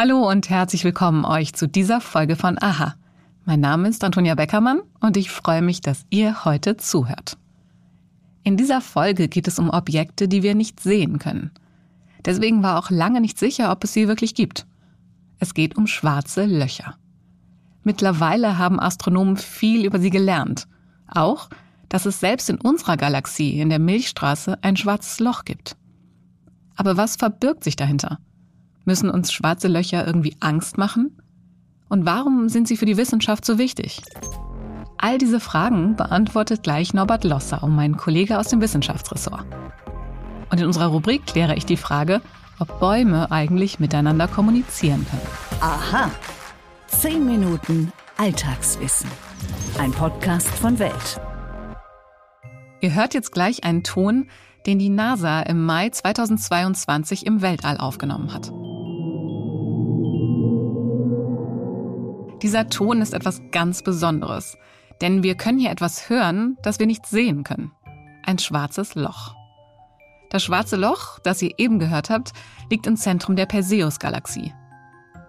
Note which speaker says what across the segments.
Speaker 1: Hallo und herzlich willkommen euch zu dieser Folge von Aha. Mein Name ist Antonia Beckermann und ich freue mich, dass ihr heute zuhört. In dieser Folge geht es um Objekte, die wir nicht sehen können. Deswegen war auch lange nicht sicher, ob es sie wirklich gibt. Es geht um schwarze Löcher. Mittlerweile haben Astronomen viel über sie gelernt. Auch, dass es selbst in unserer Galaxie, in der Milchstraße, ein schwarzes Loch gibt. Aber was verbirgt sich dahinter? Müssen uns schwarze Löcher irgendwie Angst machen? Und warum sind sie für die Wissenschaft so wichtig? All diese Fragen beantwortet gleich Norbert Lossau, mein Kollege aus dem Wissenschaftsressort. Und in unserer Rubrik kläre ich die Frage, ob Bäume eigentlich miteinander kommunizieren können.
Speaker 2: Aha. Zehn Minuten Alltagswissen. Ein Podcast von Welt.
Speaker 1: Ihr hört jetzt gleich einen Ton, den die NASA im Mai 2022 im Weltall aufgenommen hat. Dieser Ton ist etwas ganz Besonderes, denn wir können hier etwas hören, das wir nicht sehen können. Ein schwarzes Loch. Das schwarze Loch, das ihr eben gehört habt, liegt im Zentrum der Perseus-Galaxie.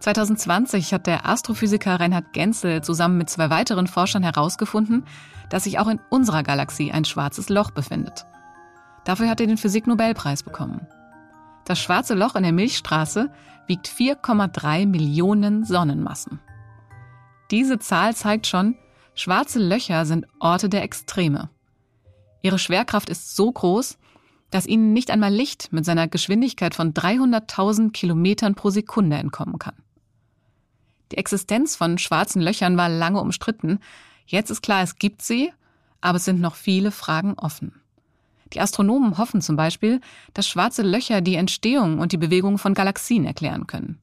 Speaker 1: 2020 hat der Astrophysiker Reinhard Genzel zusammen mit zwei weiteren Forschern herausgefunden, dass sich auch in unserer Galaxie ein schwarzes Loch befindet. Dafür hat er den Physiknobelpreis bekommen. Das schwarze Loch in der Milchstraße wiegt 4,3 Millionen Sonnenmassen. Diese Zahl zeigt schon, schwarze Löcher sind Orte der Extreme. Ihre Schwerkraft ist so groß, dass ihnen nicht einmal Licht mit seiner Geschwindigkeit von 300.000 Kilometern pro Sekunde entkommen kann. Die Existenz von schwarzen Löchern war lange umstritten. Jetzt ist klar, es gibt sie, aber es sind noch viele Fragen offen. Die Astronomen hoffen zum Beispiel, dass schwarze Löcher die Entstehung und die Bewegung von Galaxien erklären können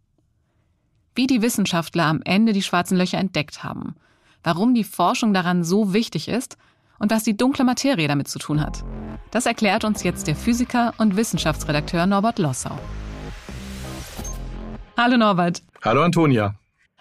Speaker 1: wie die Wissenschaftler am Ende die schwarzen Löcher entdeckt haben, warum die Forschung daran so wichtig ist und was die dunkle Materie damit zu tun hat. Das erklärt uns jetzt der Physiker und Wissenschaftsredakteur Norbert Lossau. Hallo Norbert.
Speaker 3: Hallo Antonia.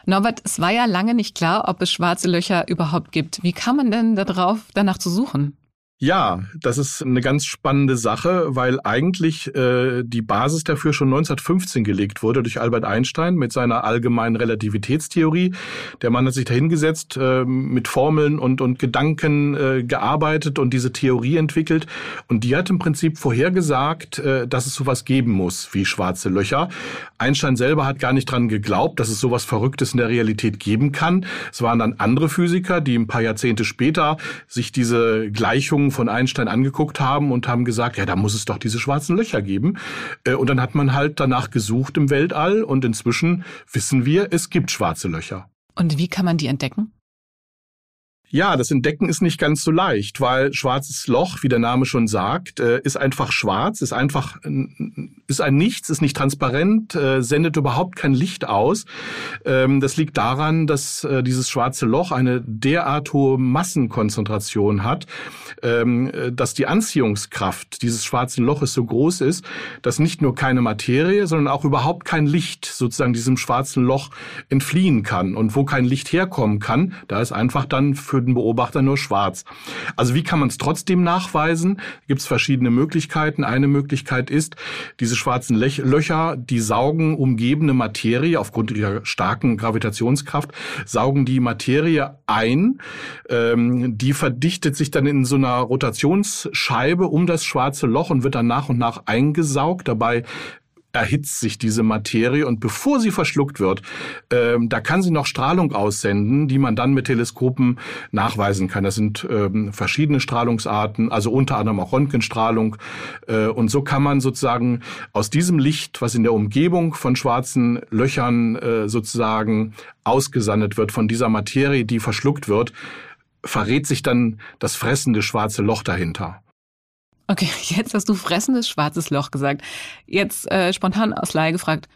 Speaker 1: Norbert, es war ja lange nicht klar, ob es schwarze Löcher überhaupt gibt. Wie kam man denn darauf, danach zu suchen?
Speaker 3: Ja, das ist eine ganz spannende Sache, weil eigentlich äh, die Basis dafür schon 1915 gelegt wurde durch Albert Einstein mit seiner allgemeinen Relativitätstheorie. Der Mann hat sich dahingesetzt, äh, mit Formeln und, und Gedanken äh, gearbeitet und diese Theorie entwickelt. Und die hat im Prinzip vorhergesagt, äh, dass es sowas geben muss wie schwarze Löcher. Einstein selber hat gar nicht dran geglaubt, dass es sowas Verrücktes in der Realität geben kann. Es waren dann andere Physiker, die ein paar Jahrzehnte später sich diese Gleichungen Beobachtungen von Einstein angeguckt haben und haben gesagt, ja, da muss es doch diese schwarzen Löcher geben. Äh, und dann hat man halt danach gesucht im Weltall und inzwischen wissen wir, es gibt schwarze Löcher.
Speaker 1: Und wie kann man die entdecken?
Speaker 3: Ja, das Entdecken ist nicht ganz so leicht, weil schwarzes Loch, wie der Name schon sagt, äh, ist einfach schwarz, ist einfach ist ein Nichts, ist nicht transparent, äh, sendet überhaupt kein Licht aus. Ähm, das liegt daran, dass äh, dieses schwarze Loch eine derart hohe Massenkonzentration hat, ähm, dass die Anziehungskraft dieses schwarzen Loches so groß ist, dass nicht nur keine Materie, sondern auch überhaupt kein Licht sozusagen diesem schwarzen Loch entfliehen kann. Und wo kein Licht herkommen kann, da ist einfach dann für für den Beobachter nur schwarz. Also wie kann man es trotzdem nachweisen? Gibt es verschiedene Möglichkeiten. Eine Möglichkeit ist, diese schwarzen Löcher, die saugen umgebende Materie aufgrund ihrer starken Gravitationskraft, saugen die Materie ein. Ähm, die verdichtet sich dann in so einer Rotationsscheibe um das schwarze Loch und wird dann nach und nach eingesaugt. Dabei erhitzt sich diese Materie und bevor sie verschluckt wird, ähm, da kann sie noch Strahlung aussenden, die man dann mit Teleskopen nachweisen kann. Das sind ähm, verschiedene Strahlungsarten, also unter anderem auch Röntgenstrahlung. Äh, und so kann man sozusagen aus diesem Licht, was in der Umgebung von schwarzen Löchern äh, sozusagen ausgesandet wird, von dieser Materie, die verschluckt wird, verrät sich dann das fressende schwarze Loch dahinter.
Speaker 1: Okay, jetzt hast du fressendes schwarzes Loch gesagt. Jetzt äh, spontan aus Laie gefragt,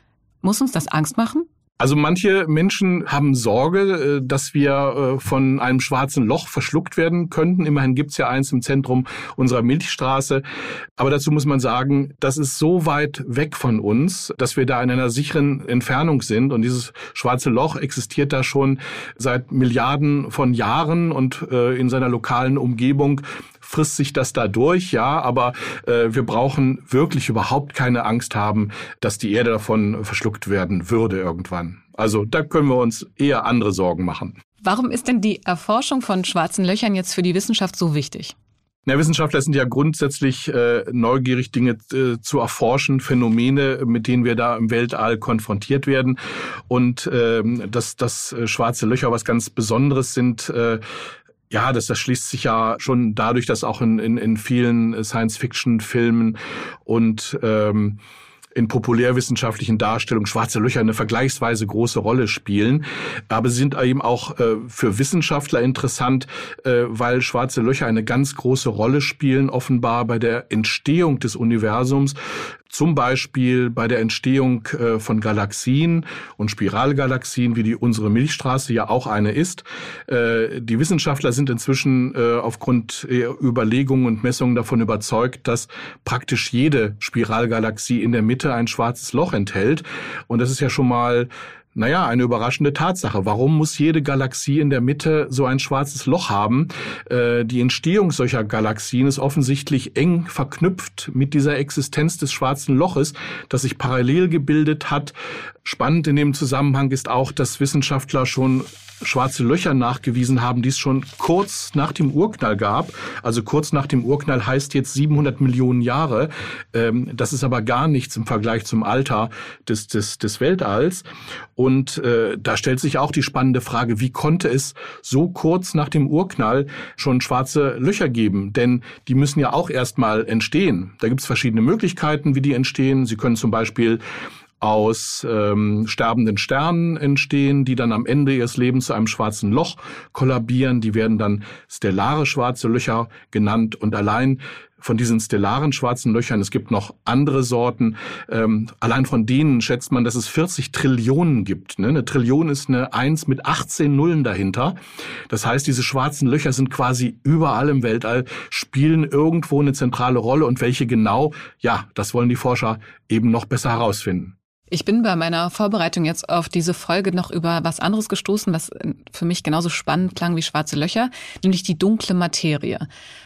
Speaker 1: muss uns das Angst machen?
Speaker 3: Also manche Menschen haben Sorge, äh, dass wir äh, von einem schwarzen Loch verschluckt werden könnten. Immerhin gibt's ja eins im Zentrum unserer Milchstraße. Aber dazu muss man sagen, das ist so weit weg von uns, dass wir da in einer sicheren Entfernung sind. Und dieses schwarze Loch existiert da schon seit Milliarden von Jahren und äh, in seiner lokalen Umgebung frisst sich das da durch, ja, aber äh, wir brauchen wirklich überhaupt keine Angst haben, dass die Erde davon verschluckt werden würde irgendwann. Also da können wir uns eher andere Sorgen machen.
Speaker 1: Warum ist denn die Erforschung von schwarzen Löchern jetzt für die Wissenschaft so wichtig?
Speaker 3: Ja, Wissenschaftler sind ja grundsätzlich äh, neugierig, Dinge äh, zu erforschen, Phänomene, mit denen wir da im Weltall konfrontiert werden. Und ähm, dass das äh, schwarze Löcher was ganz Besonderes sind, äh, ja, das, das schließt sich ja schon dadurch, dass auch in, in, in vielen Science-Fiction-Filmen und ähm, in populärwissenschaftlichen Darstellungen schwarze Löcher eine vergleichsweise große Rolle spielen. Aber sie sind eben auch äh, für Wissenschaftler interessant, äh, weil schwarze Löcher eine ganz große Rolle spielen, offenbar bei der Entstehung des Universums. Zum Beispiel bei der Entstehung äh, von Galaxien und Spiralgalaxien, wie die unsere Milchstraße ja auch eine ist. Äh, die Wissenschaftler sind inzwischen äh, aufgrund Überlegungen und Messungen davon überzeugt, dass praktisch jede Spiralgalaxie in der Mitte ein schwarzes Loch enthält. Und das ist ja schon mal naja, eine überraschende Tatsache. Warum muss jede Galaxie in der Mitte so ein schwarzes Loch haben? Äh, die Entstehung solcher Galaxien ist offensichtlich eng verknüpft mit dieser Existenz des schwarzen Loches, das sich parallel gebildet hat. Spannend in dem Zusammenhang ist auch, dass Wissenschaftler schon schwarze Löcher nachgewiesen haben, die es schon kurz nach dem Urknall gab. Also kurz nach dem Urknall heißt jetzt 700 Millionen Jahre. Ähm, das ist aber gar nichts im Vergleich zum Alter des, des, des Weltalls. Und äh, da stellt sich auch die spannende Frage, wie konnte es so kurz nach dem Urknall schon schwarze Löcher geben? Denn die müssen ja auch erstmal entstehen. Da gibt es verschiedene Möglichkeiten, wie die entstehen. Sie können zum Beispiel aus ähm, sterbenden Sternen entstehen, die dann am Ende ihres Lebens zu einem schwarzen Loch kollabieren. Die werden dann stellare schwarze Löcher genannt. Und allein von diesen stellaren schwarzen Löchern, es gibt noch andere Sorten, ähm, allein von denen schätzt man, dass es 40 Trillionen gibt. Ne? Eine Trillion ist eine Eins mit 18 Nullen dahinter. Das heißt, diese schwarzen Löcher sind quasi überall im Weltall, spielen irgendwo eine zentrale Rolle und welche genau, ja, das wollen die Forscher eben noch besser herausfinden.
Speaker 1: Ich bin bei meiner Vorbereitung jetzt auf diese Folge noch über was anderes gestoßen, was für mich genauso spannend klang wie schwarze Löcher, nämlich die dunkle Materie.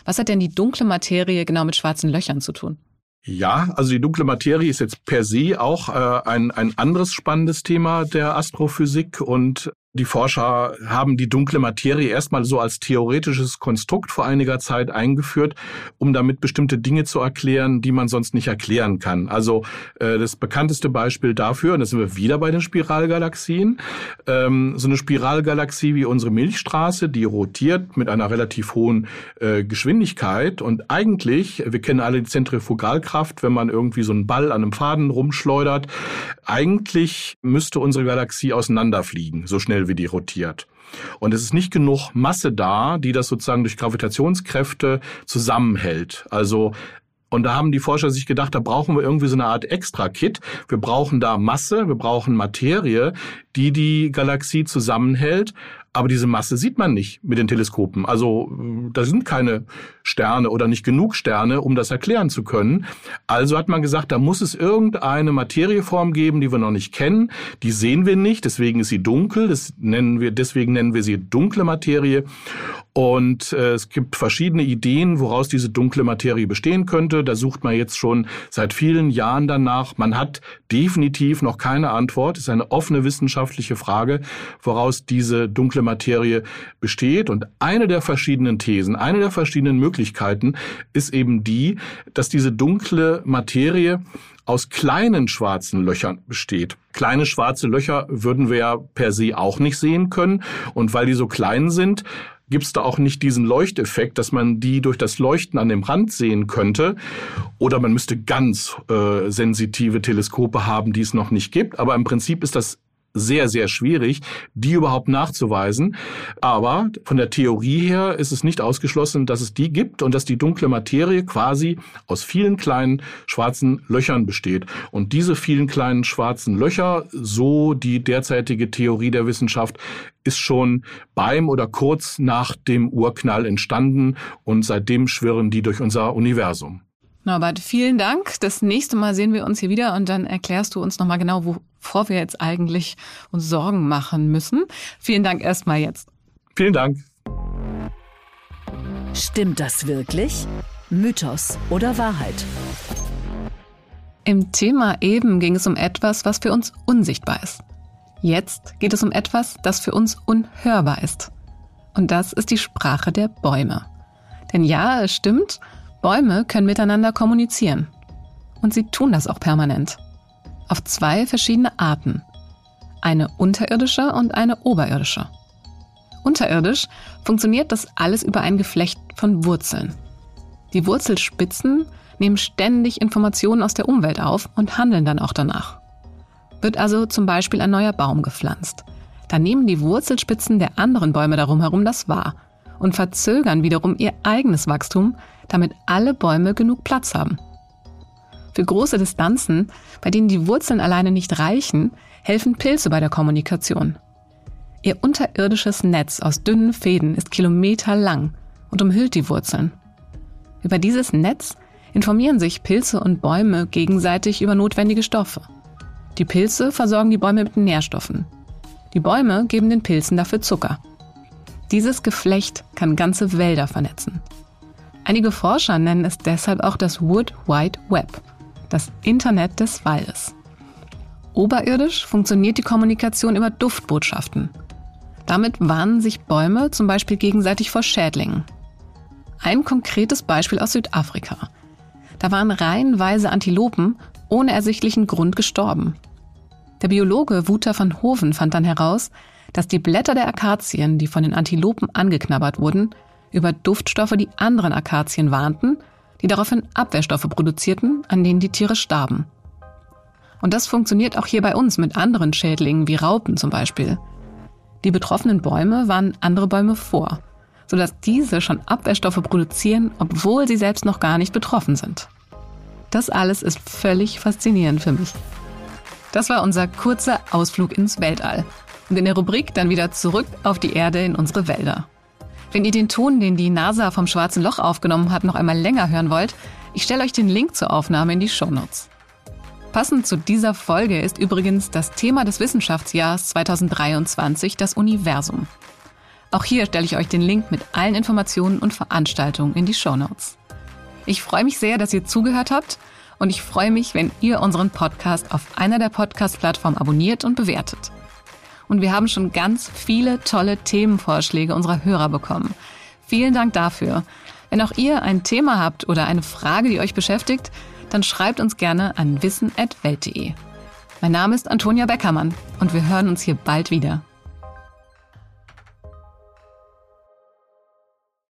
Speaker 1: Was hat denn die dunkle Materie genau mit schwarzen Löchern zu tun?
Speaker 3: Ja, also die dunkle Materie ist jetzt per se auch äh, ein, ein anderes spannendes Thema der Astrophysik und die Forscher haben die dunkle Materie erstmal so als theoretisches Konstrukt vor einiger Zeit eingeführt, um damit bestimmte Dinge zu erklären, die man sonst nicht erklären kann. Also äh, das bekannteste Beispiel dafür, und da sind wir wieder bei den Spiralgalaxien, ähm, so eine Spiralgalaxie wie unsere Milchstraße, die rotiert mit einer relativ hohen äh, Geschwindigkeit und eigentlich, wir kennen alle die Zentrifugalkraft, wenn man irgendwie so einen Ball an einem Faden rumschleudert, eigentlich müsste unsere Galaxie auseinanderfliegen, so schnell wie die rotiert. Und es ist nicht genug Masse da, die das sozusagen durch Gravitationskräfte zusammenhält. Also und da haben die Forscher sich gedacht, da brauchen wir irgendwie so eine Art Extra-Kit. Wir brauchen da Masse, wir brauchen Materie, die die Galaxie zusammenhält. Aber diese Masse sieht man nicht mit den Teleskopen. Also da sind keine Sterne oder nicht genug Sterne, um das erklären zu können. Also hat man gesagt, da muss es irgendeine Materieform geben, die wir noch nicht kennen. Die sehen wir nicht, deswegen ist sie dunkel. Das nennen wir, deswegen nennen wir sie dunkle Materie. Und äh, es gibt verschiedene Ideen, woraus diese dunkle Materie bestehen könnte. Da sucht man jetzt schon seit vielen Jahren danach. Man hat definitiv noch keine Antwort. Es ist eine offene wissenschaftliche Frage, woraus diese dunkle Materie besteht. Und eine der verschiedenen Thesen, eine der verschiedenen Möglichkeiten ist eben die, dass diese dunkle Materie aus kleinen schwarzen Löchern besteht. Kleine schwarze Löcher würden wir ja per se auch nicht sehen können. Und weil die so klein sind, gibt es da auch nicht diesen Leuchteffekt, dass man die durch das Leuchten an dem Rand sehen könnte. Oder man müsste ganz äh, sensitive Teleskope haben, die es noch nicht gibt. Aber im Prinzip ist das sehr, sehr schwierig, die überhaupt nachzuweisen. Aber von der Theorie her ist es nicht ausgeschlossen, dass es die gibt und dass die dunkle Materie quasi aus vielen kleinen schwarzen Löchern besteht. Und diese vielen kleinen schwarzen Löcher, so die derzeitige Theorie der Wissenschaft, ist schon beim oder kurz nach dem Urknall entstanden und seitdem schwirren die durch unser Universum.
Speaker 1: Norbert, vielen Dank. Das nächste Mal sehen wir uns hier wieder und dann erklärst du uns nochmal genau, wovor wir jetzt eigentlich uns Sorgen machen müssen. Vielen Dank erstmal jetzt.
Speaker 3: Vielen Dank.
Speaker 2: Stimmt das wirklich? Mythos oder Wahrheit?
Speaker 1: Im Thema eben ging es um etwas, was für uns unsichtbar ist. Jetzt geht es um etwas, das für uns unhörbar ist. Und das ist die Sprache der Bäume. Denn ja, es stimmt, Bäume können miteinander kommunizieren. Und sie tun das auch permanent. Auf zwei verschiedene Arten. Eine unterirdische und eine oberirdische. Unterirdisch funktioniert das alles über ein Geflecht von Wurzeln. Die Wurzelspitzen nehmen ständig Informationen aus der Umwelt auf und handeln dann auch danach. Wird also zum Beispiel ein neuer Baum gepflanzt, dann nehmen die Wurzelspitzen der anderen Bäume darum herum das wahr und verzögern wiederum ihr eigenes Wachstum, damit alle Bäume genug Platz haben. Für große Distanzen, bei denen die Wurzeln alleine nicht reichen, helfen Pilze bei der Kommunikation. Ihr unterirdisches Netz aus dünnen Fäden ist kilometerlang und umhüllt die Wurzeln. Über dieses Netz informieren sich Pilze und Bäume gegenseitig über notwendige Stoffe. Die Pilze versorgen die Bäume mit Nährstoffen. Die Bäume geben den Pilzen dafür Zucker. Dieses Geflecht kann ganze Wälder vernetzen. Einige Forscher nennen es deshalb auch das Wood Wide Web, das Internet des Waldes. Oberirdisch funktioniert die Kommunikation über Duftbotschaften. Damit warnen sich Bäume zum Beispiel gegenseitig vor Schädlingen. Ein konkretes Beispiel aus Südafrika. Da waren reihenweise Antilopen ohne ersichtlichen Grund gestorben. Der Biologe Wouter van Hoven fand dann heraus, dass die Blätter der Akazien, die von den Antilopen angeknabbert wurden, über Duftstoffe die anderen Akazien warnten, die daraufhin Abwehrstoffe produzierten, an denen die Tiere starben. Und das funktioniert auch hier bei uns mit anderen Schädlingen wie Raupen zum Beispiel. Die betroffenen Bäume warnen andere Bäume vor, sodass diese schon Abwehrstoffe produzieren, obwohl sie selbst noch gar nicht betroffen sind. Das alles ist völlig faszinierend für mich. Das war unser kurzer Ausflug ins Weltall. Und in der Rubrik dann wieder zurück auf die Erde in unsere Wälder. Wenn ihr den Ton, den die NASA vom Schwarzen Loch aufgenommen hat, noch einmal länger hören wollt, ich stelle euch den Link zur Aufnahme in die Shownotes. Passend zu dieser Folge ist übrigens das Thema des Wissenschaftsjahrs 2023 das Universum. Auch hier stelle ich euch den Link mit allen Informationen und Veranstaltungen in die Shownotes. Ich freue mich sehr, dass ihr zugehört habt und ich freue mich, wenn ihr unseren Podcast auf einer der Podcast-Plattformen abonniert und bewertet. Und wir haben schon ganz viele tolle Themenvorschläge unserer Hörer bekommen. Vielen Dank dafür. Wenn auch ihr ein Thema habt oder eine Frage, die euch beschäftigt, dann schreibt uns gerne an wissen.welt.de. Mein Name ist Antonia Beckermann und wir hören uns hier bald wieder.